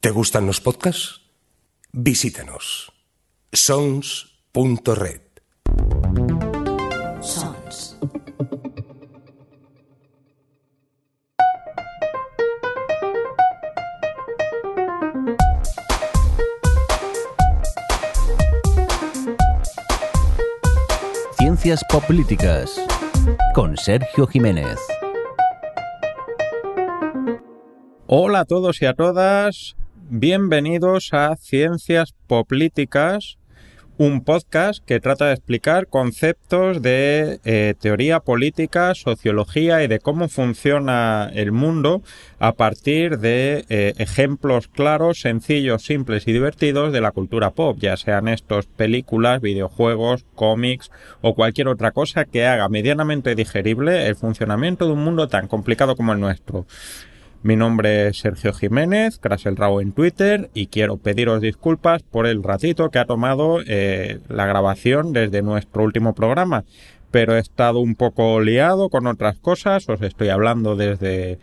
¿Te gustan los podcasts? Visítanos. sons.red. Sons. Ciencias Políticas con Sergio Jiménez. Hola a todos y a todas, bienvenidos a Ciencias Políticas, un podcast que trata de explicar conceptos de eh, teoría política, sociología y de cómo funciona el mundo a partir de eh, ejemplos claros, sencillos, simples y divertidos de la cultura pop, ya sean estos películas, videojuegos, cómics o cualquier otra cosa que haga medianamente digerible el funcionamiento de un mundo tan complicado como el nuestro. Mi nombre es Sergio Jiménez, el Rao en Twitter, y quiero pediros disculpas por el ratito que ha tomado eh, la grabación desde nuestro último programa. Pero he estado un poco liado con otras cosas, os estoy hablando desde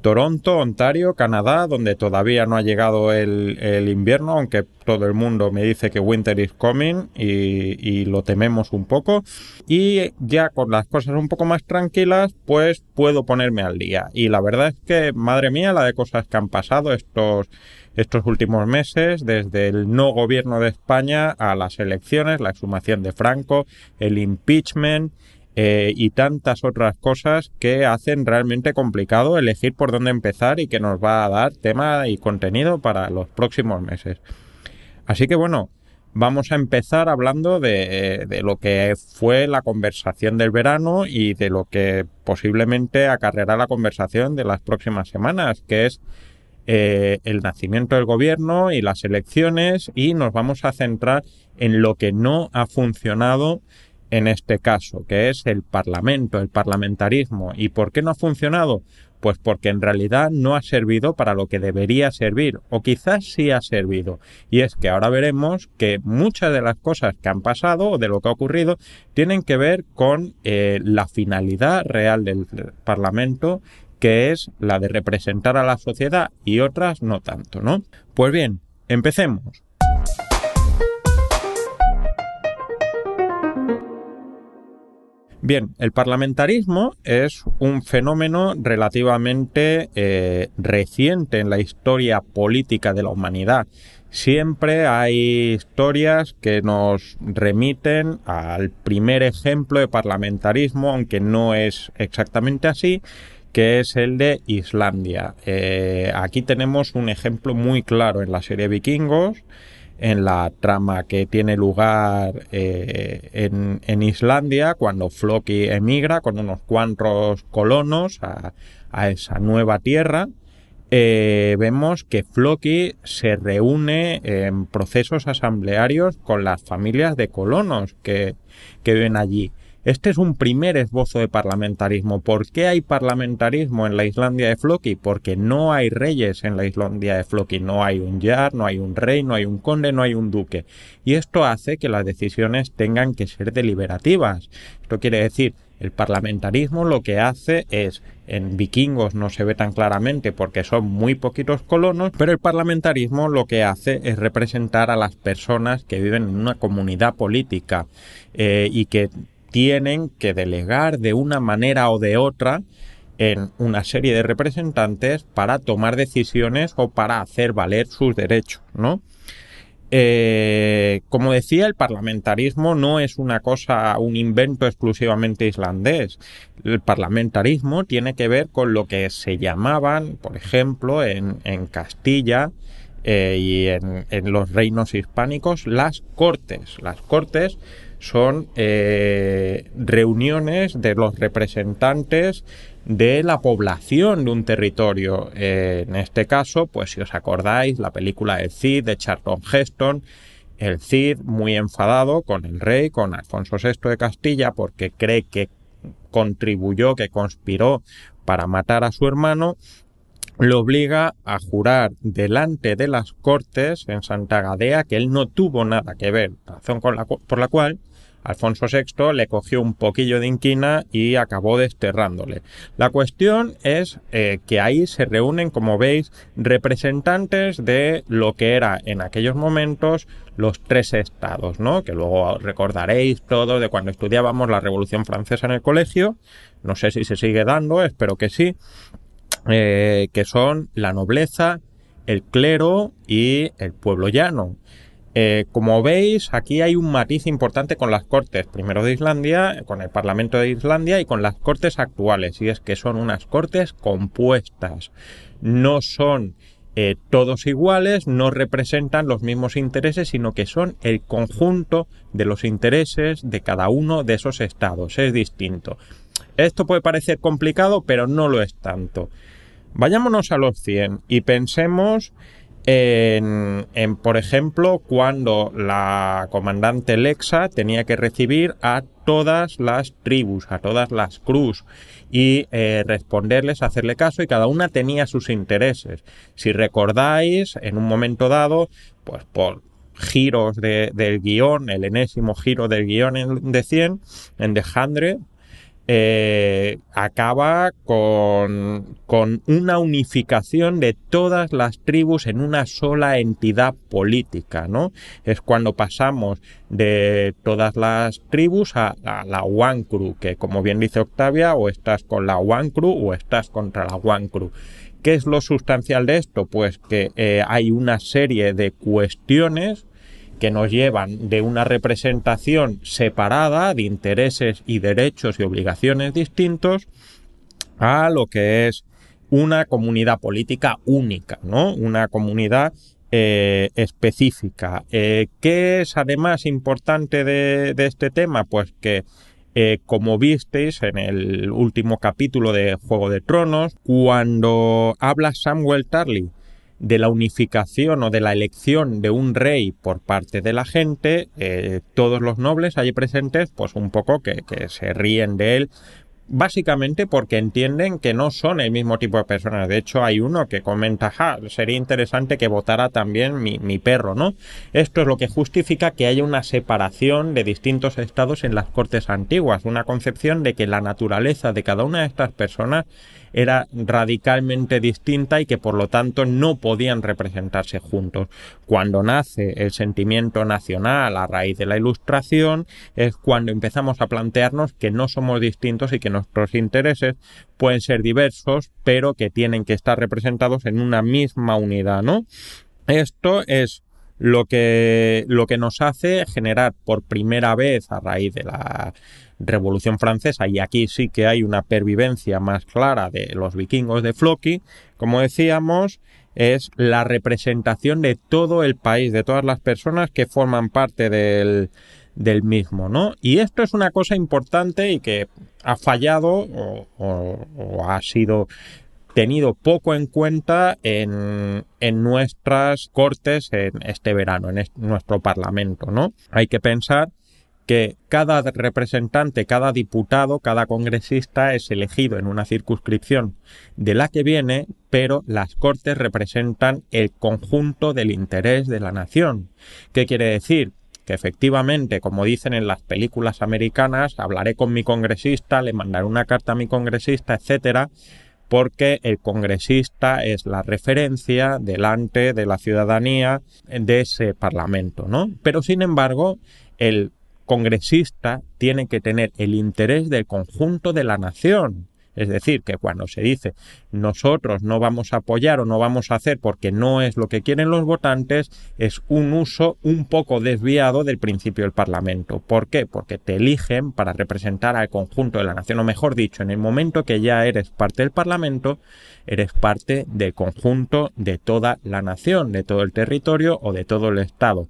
Toronto, Ontario, Canadá, donde todavía no ha llegado el, invierno, aunque todo el mundo me dice que winter is coming y, y, lo tememos un poco. Y ya con las cosas un poco más tranquilas, pues puedo ponerme al día. Y la verdad es que, madre mía, la de cosas que han pasado estos, estos últimos meses, desde el no gobierno de España a las elecciones, la exhumación de Franco, el impeachment, eh, y tantas otras cosas que hacen realmente complicado elegir por dónde empezar y que nos va a dar tema y contenido para los próximos meses. Así que bueno, vamos a empezar hablando de, de, lo que fue la conversación del verano y de lo que posiblemente acarreará la conversación de las próximas semanas, que es eh, el nacimiento del gobierno y las elecciones y nos vamos a centrar en lo que no ha funcionado en este caso, que es el Parlamento, el parlamentarismo. ¿Y por qué no ha funcionado? Pues porque en realidad no ha servido para lo que debería servir, o quizás sí ha servido. Y es que ahora veremos que muchas de las cosas que han pasado o de lo que ha ocurrido tienen que ver con eh, la finalidad real del Parlamento, que es la de representar a la sociedad y otras no tanto, ¿no? Pues bien, empecemos. Bien, el parlamentarismo es un fenómeno relativamente eh, reciente en la historia política de la humanidad. Siempre hay historias que nos remiten al primer ejemplo de parlamentarismo, aunque no es exactamente así, que es el de Islandia. Eh, aquí tenemos un ejemplo muy claro en la serie Vikingos en la trama que tiene lugar eh, en, Islandia cuando Floki emigra con unos cuantos colonos a, a esa nueva tierra. Eh, vemos que Floki se reúne en procesos asamblearios con las familias de colonos que, que viven allí. Este es un primer esbozo de parlamentarismo. ¿Por qué hay parlamentarismo en la Islandia de Floki? Porque no hay reyes en la Islandia de Floki. No hay un jar, no hay un rey, no hay un conde, no hay un duque. Y esto hace que las decisiones tengan que ser deliberativas. Esto quiere decir, el parlamentarismo lo que hace es, en vikingos no se ve tan claramente porque son muy poquitos colonos, pero el parlamentarismo lo que hace es representar a las personas que viven en una comunidad política eh, y que tienen que delegar de una manera o de otra en una serie de representantes para tomar decisiones o para hacer valer sus derechos, ¿no? Eh, como decía, el parlamentarismo no es una cosa, un invento exclusivamente islandés. El parlamentarismo tiene que ver con lo que se llamaban, por ejemplo, en, en Castilla eh, y en, en los reinos hispánicos, las cortes. Las cortes son eh, reuniones de los representantes de la población de un territorio. Eh, en este caso, pues si os acordáis, la película El Cid de Charlton Heston, el Cid muy enfadado con el rey, con Alfonso VI de Castilla, porque cree que contribuyó, que conspiró para matar a su hermano, lo obliga a jurar delante de las cortes en Santa Gadea que él no tuvo nada que ver, razón por la cual Alfonso VI le cogió un poquillo de inquina y acabó desterrándole. La cuestión es eh, que ahí se reúnen, como veis, representantes de lo que era en aquellos momentos los tres estados, ¿no? Que luego recordaréis todo de cuando estudiábamos la Revolución Francesa en el colegio. No sé si se sigue dando, espero que sí. Eh, que son la nobleza, el clero y el pueblo llano. Eh, como veis, aquí hay un matiz importante con las cortes, primero de Islandia, con el Parlamento de Islandia y con las cortes actuales, y es que son unas cortes compuestas. No son eh, todos iguales, no representan los mismos intereses, sino que son el conjunto de los intereses de cada uno de esos estados. Es distinto. Esto puede parecer complicado, pero no lo es tanto. Vayámonos a los 100 y pensemos por ejemplo, cuando la comandante Lexa tenía que recibir a todas las tribus, a todas las cruz y eh, responderles, hacerle caso y cada una tenía sus intereses. Si recordáis, en un momento dado, pues por giros del guion, el enésimo giro del guion de 100, en The Hundred, eh, acaba con, con, una unificación de todas las tribus en una sola entidad política, ¿no? Es cuando pasamos de todas las tribus a, la One que como bien dice Octavia, o estás con la One o estás contra la One. ¿Qué es lo sustancial de esto? Pues que eh, hay una serie de cuestiones que nos llevan de una representación separada de intereses y derechos y obligaciones distintos a lo que es una comunidad política única, ¿no? Una comunidad eh, específica. Eh, ¿Qué es además importante de, este tema? Pues que eh, como visteis en el último capítulo de Juego de Tronos, cuando habla Samuel Tarly de la unificación o de la elección de un rey por parte de la gente, eh, todos los nobles allí presentes, pues un poco que, que se ríen de él básicamente porque entienden que no son el mismo tipo de personas. De hecho, hay uno que comenta, ja, sería interesante que votara también mi, mi, perro, ¿no? Esto es lo que justifica que haya una separación de distintos estados en las cortes antiguas, una concepción de que la naturaleza de cada una de estas personas era radicalmente distinta y que por lo tanto no podían representarse juntos. Cuando nace el sentimiento nacional a raíz de la ilustración es cuando empezamos a plantearnos que no somos distintos y que nuestros intereses pueden ser diversos pero que tienen que estar representados en una misma unidad, ¿no? Esto es lo que, lo que nos hace generar por primera vez a raíz de la Revolución Francesa, y aquí sí que hay una pervivencia más clara de los vikingos de Floki, como decíamos, es la representación de todo el país, de todas las personas que forman parte del, del mismo, ¿no? Y esto es una cosa importante y que ha fallado o, ha sido tenido poco en cuenta en, en, nuestras cortes en este verano, en nuestro parlamento, ¿no? Hay que pensar que cada representante, cada diputado, cada congresista es elegido en una circunscripción de la que viene, pero las Cortes representan el conjunto del interés de la nación. ¿Qué quiere decir? que efectivamente, como dicen en las películas americanas, hablaré con mi congresista, le mandaré una carta a mi congresista, etcétera, porque el congresista es la referencia delante de la ciudadanía de ese parlamento, ¿no? Pero sin embargo, el congresista tiene que tener el interés del conjunto de la nación. Es decir, que cuando se dice nosotros no vamos a apoyar o no vamos a hacer porque no es lo que quieren los votantes, es un uso un poco desviado del principio del Parlamento. ¿Por qué? Porque te eligen para representar al conjunto de la nación, o mejor dicho, en el momento que ya eres parte del Parlamento, eres parte del conjunto de toda la nación, de todo el territorio o de todo el Estado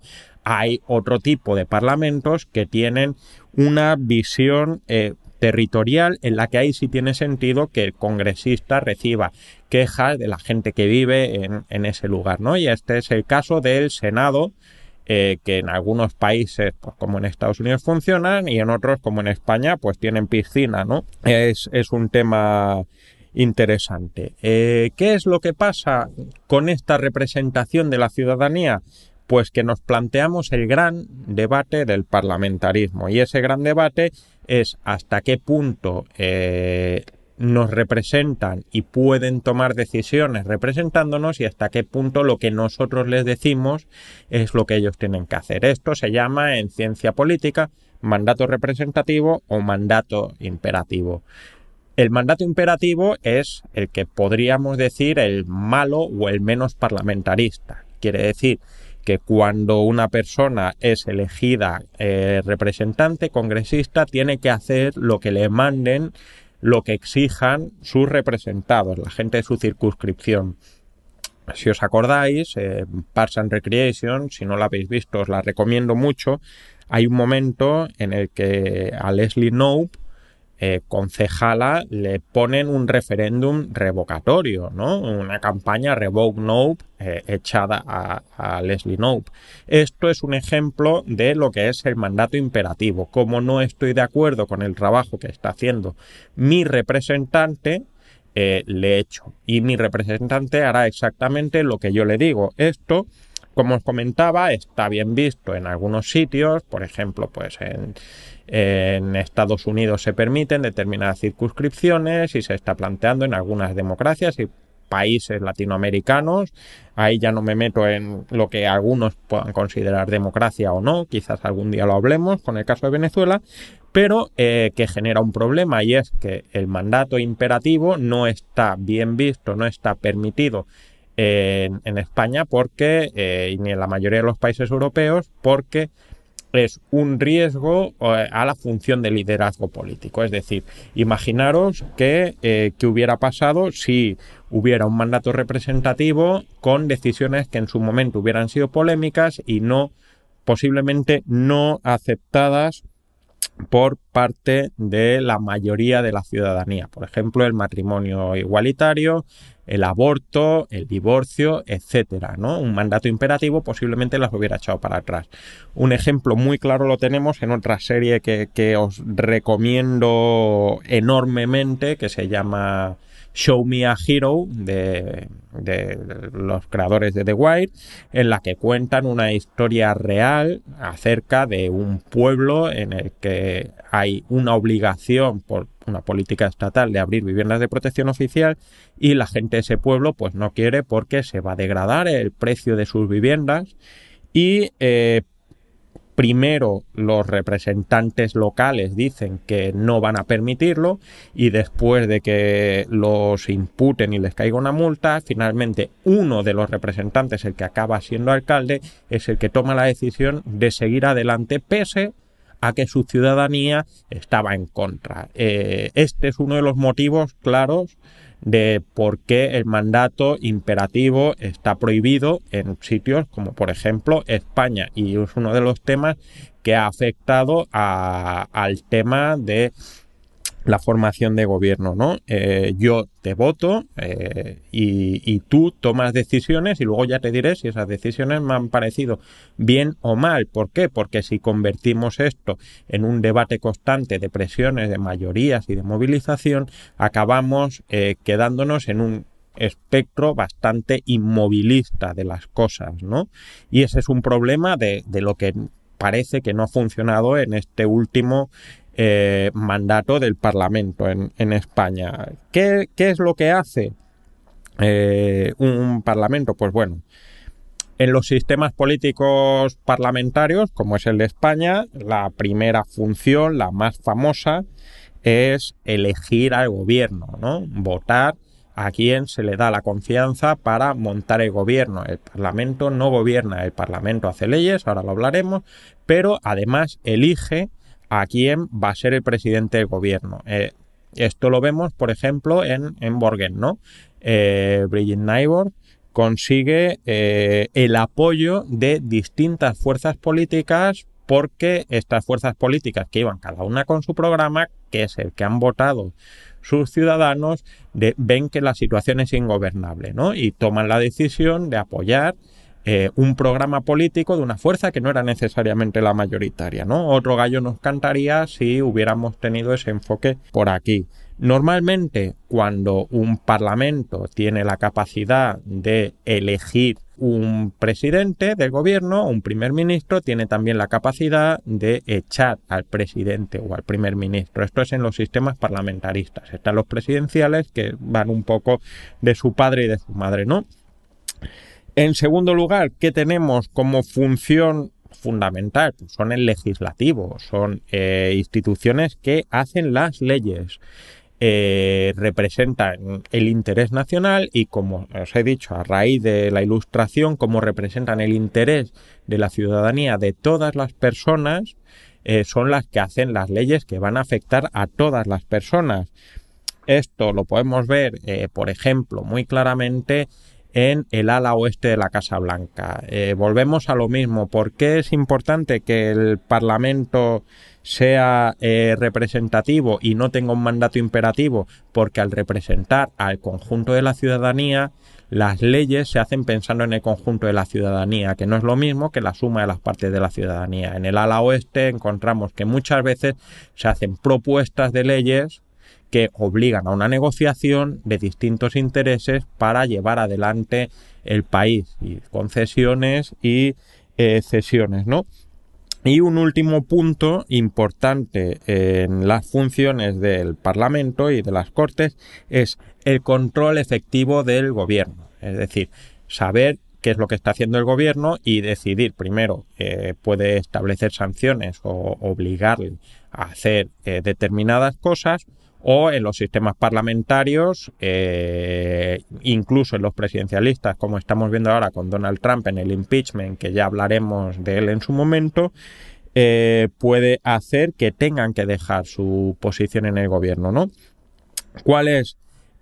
hay otro tipo de parlamentos que tienen una visión eh, territorial en la que ahí sí tiene sentido que el congresista reciba quejas de la gente que vive en, ese lugar, ¿no? Y este es el caso del Senado, eh, que en algunos países, pues, como en Estados Unidos funcionan y en otros, como en España, pues tienen piscina, ¿no? Es, un tema interesante. Eh, ¿Qué es lo que pasa con esta representación de la ciudadanía? Pues que nos planteamos el gran debate del parlamentarismo y ese gran debate es hasta qué punto eh, nos representan y pueden tomar decisiones representándonos y hasta qué punto lo que nosotros les decimos es lo que ellos tienen que hacer. Esto se llama en ciencia política mandato representativo o mandato imperativo. El mandato imperativo es el que podríamos decir el malo o el menos parlamentarista. Quiere decir que cuando una persona es elegida eh, representante, congresista, tiene que hacer lo que le manden lo que exijan sus representados, la gente de su circunscripción. Si os acordáis, eh, and Recreation, si no la habéis visto, os la recomiendo mucho. Hay un momento en el que a Leslie Knope eh, concejala le ponen un referéndum revocatorio, ¿no? Una campaña Revoke Nope eh, echada a, Leslie Nope. Esto es un ejemplo de lo que es el mandato imperativo. Como no estoy de acuerdo con el trabajo que está haciendo mi representante, eh, le echo. Y mi representante hará exactamente lo que yo le digo. Esto como os comentaba, está bien visto en algunos sitios, por ejemplo, pues en, Estados Unidos se permiten determinadas circunscripciones y se está planteando en algunas democracias y países latinoamericanos. Ahí ya no me meto en lo que algunos puedan considerar democracia o no, quizás algún día lo hablemos con el caso de Venezuela, pero eh, que genera un problema y es que el mandato imperativo no está bien visto, no está permitido en, España porque, eh, y ni en la mayoría de los países europeos, porque es un riesgo eh, a la función de liderazgo político. Es decir, imaginaros que, eh, que, hubiera pasado si hubiera un mandato representativo con decisiones que en su momento hubieran sido polémicas y no posiblemente no aceptadas por parte de la mayoría de la ciudadanía. Por ejemplo, el matrimonio igualitario, el aborto, el divorcio, etcétera, ¿no? Un mandato imperativo posiblemente las hubiera echado para atrás. Un ejemplo muy claro lo tenemos en otra serie que, que os recomiendo enormemente, que se llama Show Me a Hero de, los creadores de The Wire, en la que cuentan una historia real acerca de un pueblo en el que hay una obligación por una política estatal de abrir viviendas de protección oficial y la gente de ese pueblo pues no quiere porque se va a degradar el precio de sus viviendas y eh, primero los representantes locales dicen que no van a permitirlo y después de que los imputen y les caiga una multa, finalmente uno de los representantes, el que acaba siendo alcalde, es el que toma la decisión de seguir adelante pese a que su ciudadanía estaba en contra. Eh, este es uno de los motivos claros de por qué el mandato imperativo está prohibido en sitios como por ejemplo España. Y es uno de los temas que ha afectado al tema de la formación de gobierno, ¿no? Eh, yo te voto eh, y, tú tomas decisiones y luego ya te diré si esas decisiones me han parecido bien o mal. ¿Por qué? Porque si convertimos esto en un debate constante de presiones, de mayorías y de movilización, acabamos eh, quedándonos en un espectro bastante inmovilista de las cosas, ¿no? Y ese es un problema de, de lo que parece que no ha funcionado en este último eh, mandato del Parlamento en, España. ¿Qué, es lo que hace eh, un Parlamento? Pues bueno, en los sistemas políticos parlamentarios, como es el de España, la primera función, la más famosa, es elegir al gobierno, ¿no? Votar a quien se le da la confianza para montar el gobierno. El Parlamento no gobierna, el Parlamento hace leyes, ahora lo hablaremos, pero además elige a quién va a ser el presidente del gobierno. Eh, esto lo vemos, por ejemplo, en, en Borgen, ¿no? Eh, Brigitte Nyborg consigue eh, el apoyo de distintas fuerzas políticas porque estas fuerzas políticas que iban cada una con su programa, que es el que han votado sus ciudadanos, ven que la situación es ingobernable, ¿no? Y toman la decisión de apoyar eh, un programa político de una fuerza que no era necesariamente la mayoritaria, ¿no? Otro gallo nos cantaría si hubiéramos tenido ese enfoque por aquí. Normalmente, cuando un parlamento tiene la capacidad de elegir un presidente del gobierno, un primer ministro, tiene también la capacidad de echar al presidente o al primer ministro. Esto es en los sistemas parlamentaristas. Están los presidenciales que van un poco de su padre y de su madre, ¿no? En segundo lugar, ¿qué tenemos como función fundamental? Pues son el legislativo, son eh, instituciones que hacen las leyes. Eh, representan el interés nacional y como os he dicho a raíz de la ilustración como representan el interés de la ciudadanía de todas las personas eh, son las que hacen las leyes que van a afectar a todas las personas esto lo podemos ver por ejemplo muy claramente en el ala oeste de la Casa Blanca. Eh, volvemos a lo mismo. ¿Por qué es importante que el Parlamento sea eh, representativo y no tenga un mandato imperativo? Porque al representar al conjunto de la ciudadanía, las leyes se hacen pensando en el conjunto de la ciudadanía, que no es lo mismo que la suma de las partes de la ciudadanía. En el ala oeste encontramos que muchas veces se hacen propuestas de leyes que obligan a una negociación de distintos intereses para llevar adelante el país y concesiones y eh, cesiones, ¿no? Y un último punto importante en las funciones del Parlamento y de las Cortes es el control efectivo del gobierno. Es decir, saber qué es lo que está haciendo el gobierno y decidir primero eh, puede establecer sanciones o obligarle a hacer eh, determinadas cosas o en los sistemas parlamentarios, eh, incluso en los presidencialistas, como estamos viendo ahora con Donald Trump en el impeachment, que ya hablaremos de él en su momento, eh, puede hacer que tengan que dejar su posición en el gobierno, ¿no? ¿Cuál es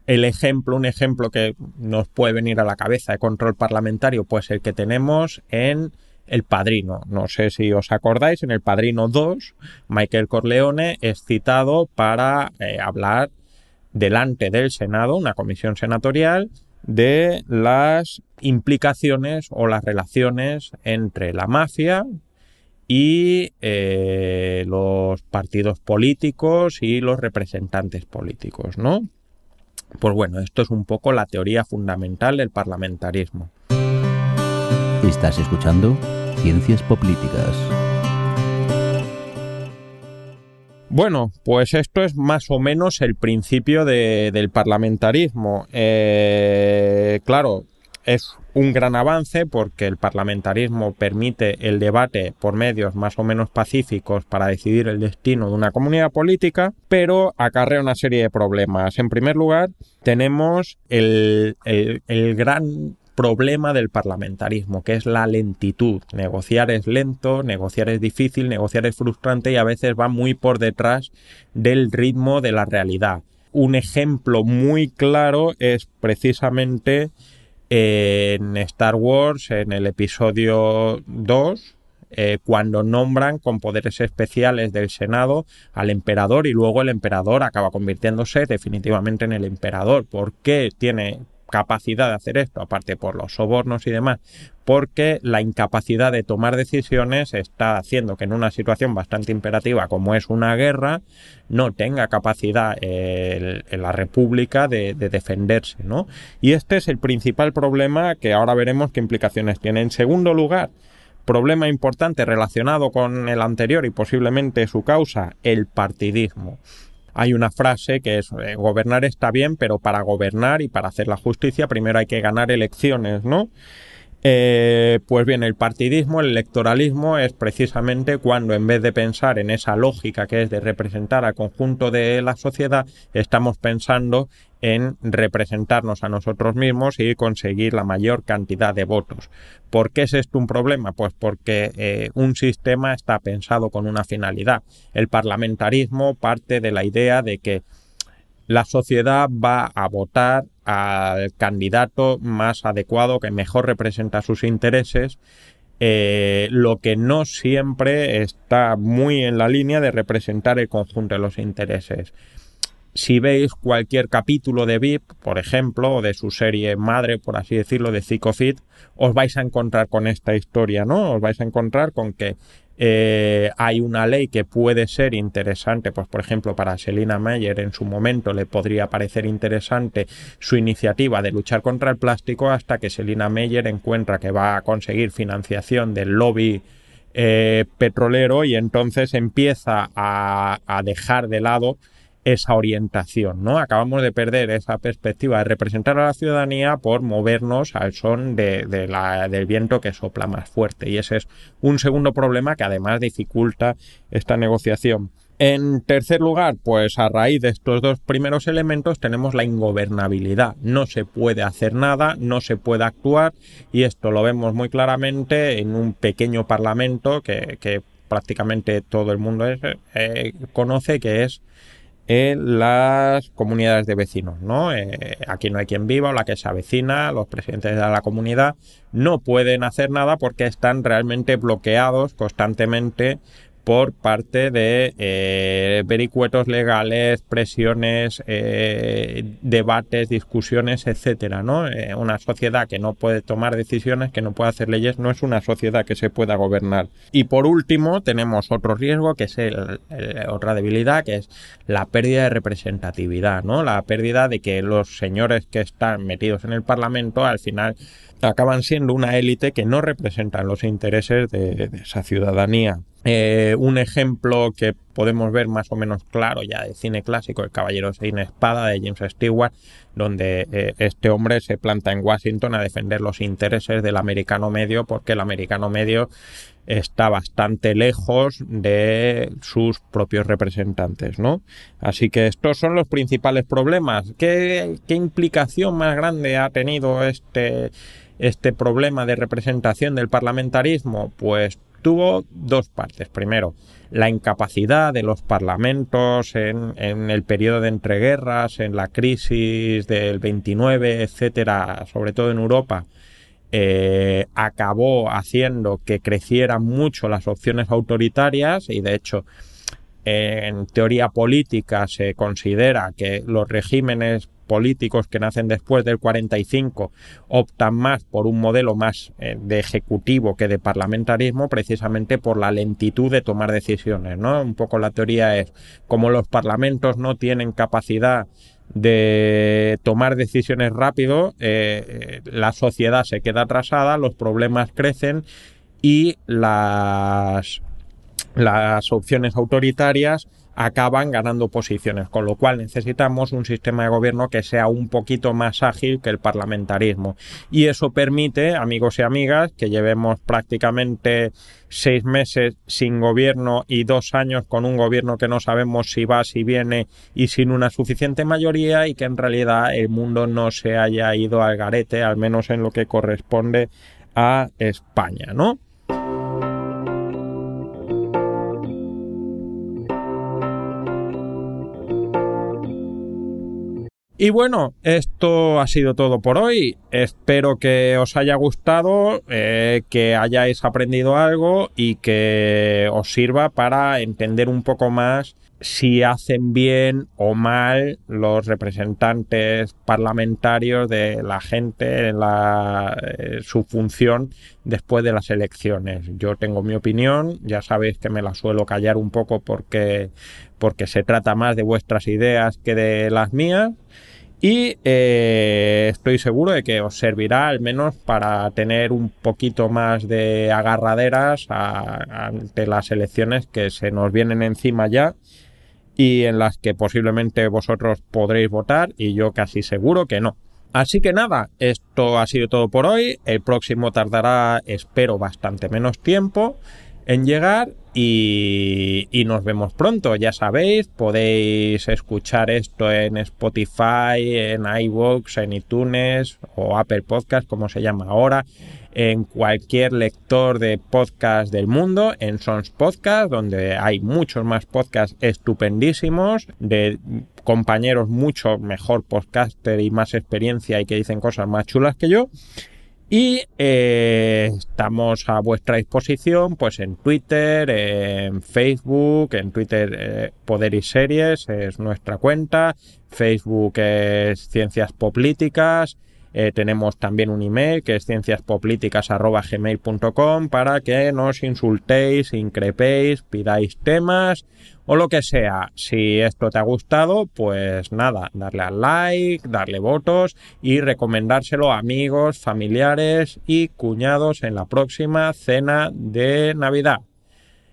el ejemplo, un ejemplo que nos puede venir a la cabeza de control parlamentario? Pues el que tenemos en el Padrino. No sé si os acordáis, en El Padrino 2, Michael Corleone es citado para eh, hablar delante del Senado, una comisión senatorial, de las implicaciones o las relaciones entre la mafia y eh, los partidos políticos y los representantes políticos, ¿no? Pues bueno, esto es un poco la teoría fundamental del parlamentarismo. Estás escuchando Ciencias Políticas. Bueno, pues esto es más o menos el principio del parlamentarismo. Eh, claro, es un gran avance porque el parlamentarismo permite el debate por medios más o menos pacíficos para decidir el destino de una comunidad política, pero acarrea una serie de problemas. En primer lugar, tenemos el, el gran problema del parlamentarismo, que es la lentitud. Negociar es lento, negociar es difícil, negociar es frustrante y a veces va muy por detrás del ritmo de la realidad. Un ejemplo muy claro es precisamente en Star Wars, en el episodio 2, eh, cuando nombran con poderes especiales del Senado al emperador y luego el emperador acaba convirtiéndose definitivamente en el emperador. ¿Por qué tiene capacidad de hacer esto, aparte por los sobornos y demás, porque la incapacidad de tomar decisiones está haciendo que en una situación bastante imperativa como es una guerra, no tenga capacidad en la República de, defenderse, ¿no? Y este es el principal problema que ahora veremos qué implicaciones tiene. En segundo lugar, problema importante relacionado con el anterior y posiblemente su causa, el partidismo hay una frase que es eh, gobernar está bien, pero para gobernar y para hacer la justicia primero hay que ganar elecciones, ¿no? Eh, pues bien, el partidismo, el electoralismo es precisamente cuando en vez de pensar en esa lógica que es de representar al conjunto de la sociedad, estamos pensando en representarnos a nosotros mismos y conseguir la mayor cantidad de votos. ¿Por qué es esto un problema? Pues porque eh, un sistema está pensado con una finalidad. El parlamentarismo parte de la idea de que la sociedad va a votar al candidato más adecuado que mejor representa sus intereses, eh, lo que no siempre está muy en la línea de representar el conjunto de los intereses. Si veis cualquier capítulo de VIP, por ejemplo, o de su serie madre, por así decirlo, de Fit, os vais a encontrar con esta historia, ¿no? Os vais a encontrar con que eh, hay una ley que puede ser interesante, pues por ejemplo para Selina Meyer en su momento le podría parecer interesante su iniciativa de luchar contra el plástico hasta que Selina Meyer encuentra que va a conseguir financiación del lobby eh, petrolero y entonces empieza a dejar de lado esa orientación, ¿no? Acabamos de perder esa perspectiva de representar a la ciudadanía por movernos al son de, la, del viento que sopla más fuerte. Y ese es un segundo problema que además dificulta esta negociación. En tercer lugar, pues a raíz de estos dos primeros elementos tenemos la ingobernabilidad. No se puede hacer nada, no se puede actuar y esto lo vemos muy claramente en un pequeño parlamento que, prácticamente todo el mundo eh, conoce que es en las comunidades de vecinos, ¿no? Eh, aquí no hay quien viva o la que se avecina, los presidentes de la comunidad no pueden hacer nada porque están realmente bloqueados constantemente por parte de eh, vericuetos legales, presiones, eh, debates, discusiones, etcétera, ¿no? Eh, una sociedad que no puede tomar decisiones, que no puede hacer leyes, no es una sociedad que se pueda gobernar. Y por último, tenemos otro riesgo que es otra debilidad, que es la pérdida de representatividad, ¿no? La pérdida de que los señores que están metidos en el Parlamento al final acaban siendo una élite que no representan los intereses de esa ciudadanía. Eh, un ejemplo que podemos ver más o menos claro ya de cine clásico, El Caballero sin Espada de James Stewart, donde eh, este hombre se planta en Washington a defender los intereses del americano medio porque el americano medio está bastante lejos de sus propios representantes, ¿no? Así que estos son los principales problemas. ¿Qué, qué implicación más grande ha tenido este, este problema de representación del parlamentarismo? Pues tuvo dos partes. Primero, la incapacidad de los parlamentos en, el periodo de entreguerras, en la crisis del 29, etcétera, sobre todo en Europa, eh, acabó haciendo que crecieran mucho las opciones autoritarias y de hecho en teoría política se considera que los regímenes políticos que nacen después del 45 optan más por un modelo más eh, de ejecutivo que de parlamentarismo precisamente por la lentitud de tomar decisiones, ¿no? Un poco la teoría es como los parlamentos no tienen capacidad de tomar decisiones rápido, eh, la sociedad se queda atrasada, los problemas crecen y las, las opciones autoritarias acaban ganando posiciones, con lo cual necesitamos un sistema de gobierno que sea un poquito más ágil que el parlamentarismo. Y eso permite, amigos y amigas, que llevemos prácticamente seis meses sin gobierno y dos años con un gobierno que no sabemos si va, si viene y sin una suficiente mayoría y que en realidad el mundo no se haya ido al garete, al menos en lo que corresponde a España, ¿no? Y bueno, esto ha sido todo por hoy. Espero que os haya gustado, eh, que hayáis aprendido algo y que os sirva para entender un poco más si hacen bien o mal los representantes parlamentarios de la gente en la, eh, su función después de las elecciones. Yo tengo mi opinión, ya sabéis que me la suelo callar un poco porque, porque se trata más de vuestras ideas que de las mías y eh, estoy seguro de que os servirá al menos para tener un poquito más de agarraderas ante las elecciones que se nos vienen encima ya y en las que posiblemente vosotros podréis votar y yo casi seguro que no. Así que nada, esto ha sido todo por hoy. El próximo tardará, espero, bastante menos tiempo en llegar y, nos vemos pronto. Ya sabéis, podéis escuchar esto en Spotify, en iVoox, en iTunes o Apple Podcast, como se llama ahora, en cualquier lector de podcast del mundo, en Sons Podcast, donde hay muchos más podcasts estupendísimos de compañeros mucho mejor podcaster y más experiencia y que dicen cosas más chulas que yo. Y eh, estamos a vuestra disposición pues en Twitter, en Facebook, en Twitter eh, Poder y Series es nuestra cuenta, Facebook es Ciencias Políticas, eh, tenemos también un email que es cienciaspoplíticas.gmail.com para que nos insultéis, increpéis, pidáis temas o lo que sea. Si esto te ha gustado, pues nada, darle al like, darle votos y recomendárselo a amigos, familiares y cuñados en la próxima cena de Navidad.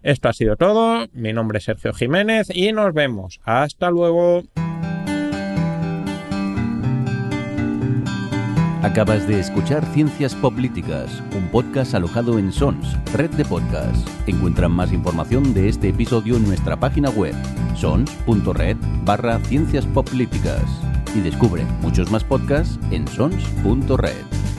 Esto ha sido todo. Mi nombre es Sergio Jiménez y nos vemos. Hasta luego. Acabas de escuchar Ciencias Políticas, un podcast alojado en Sons, red de podcasts. Encuentran más información de este episodio en nuestra página web, sons.red barra Ciencias Políticas. Y descubre muchos más podcasts en sons.red.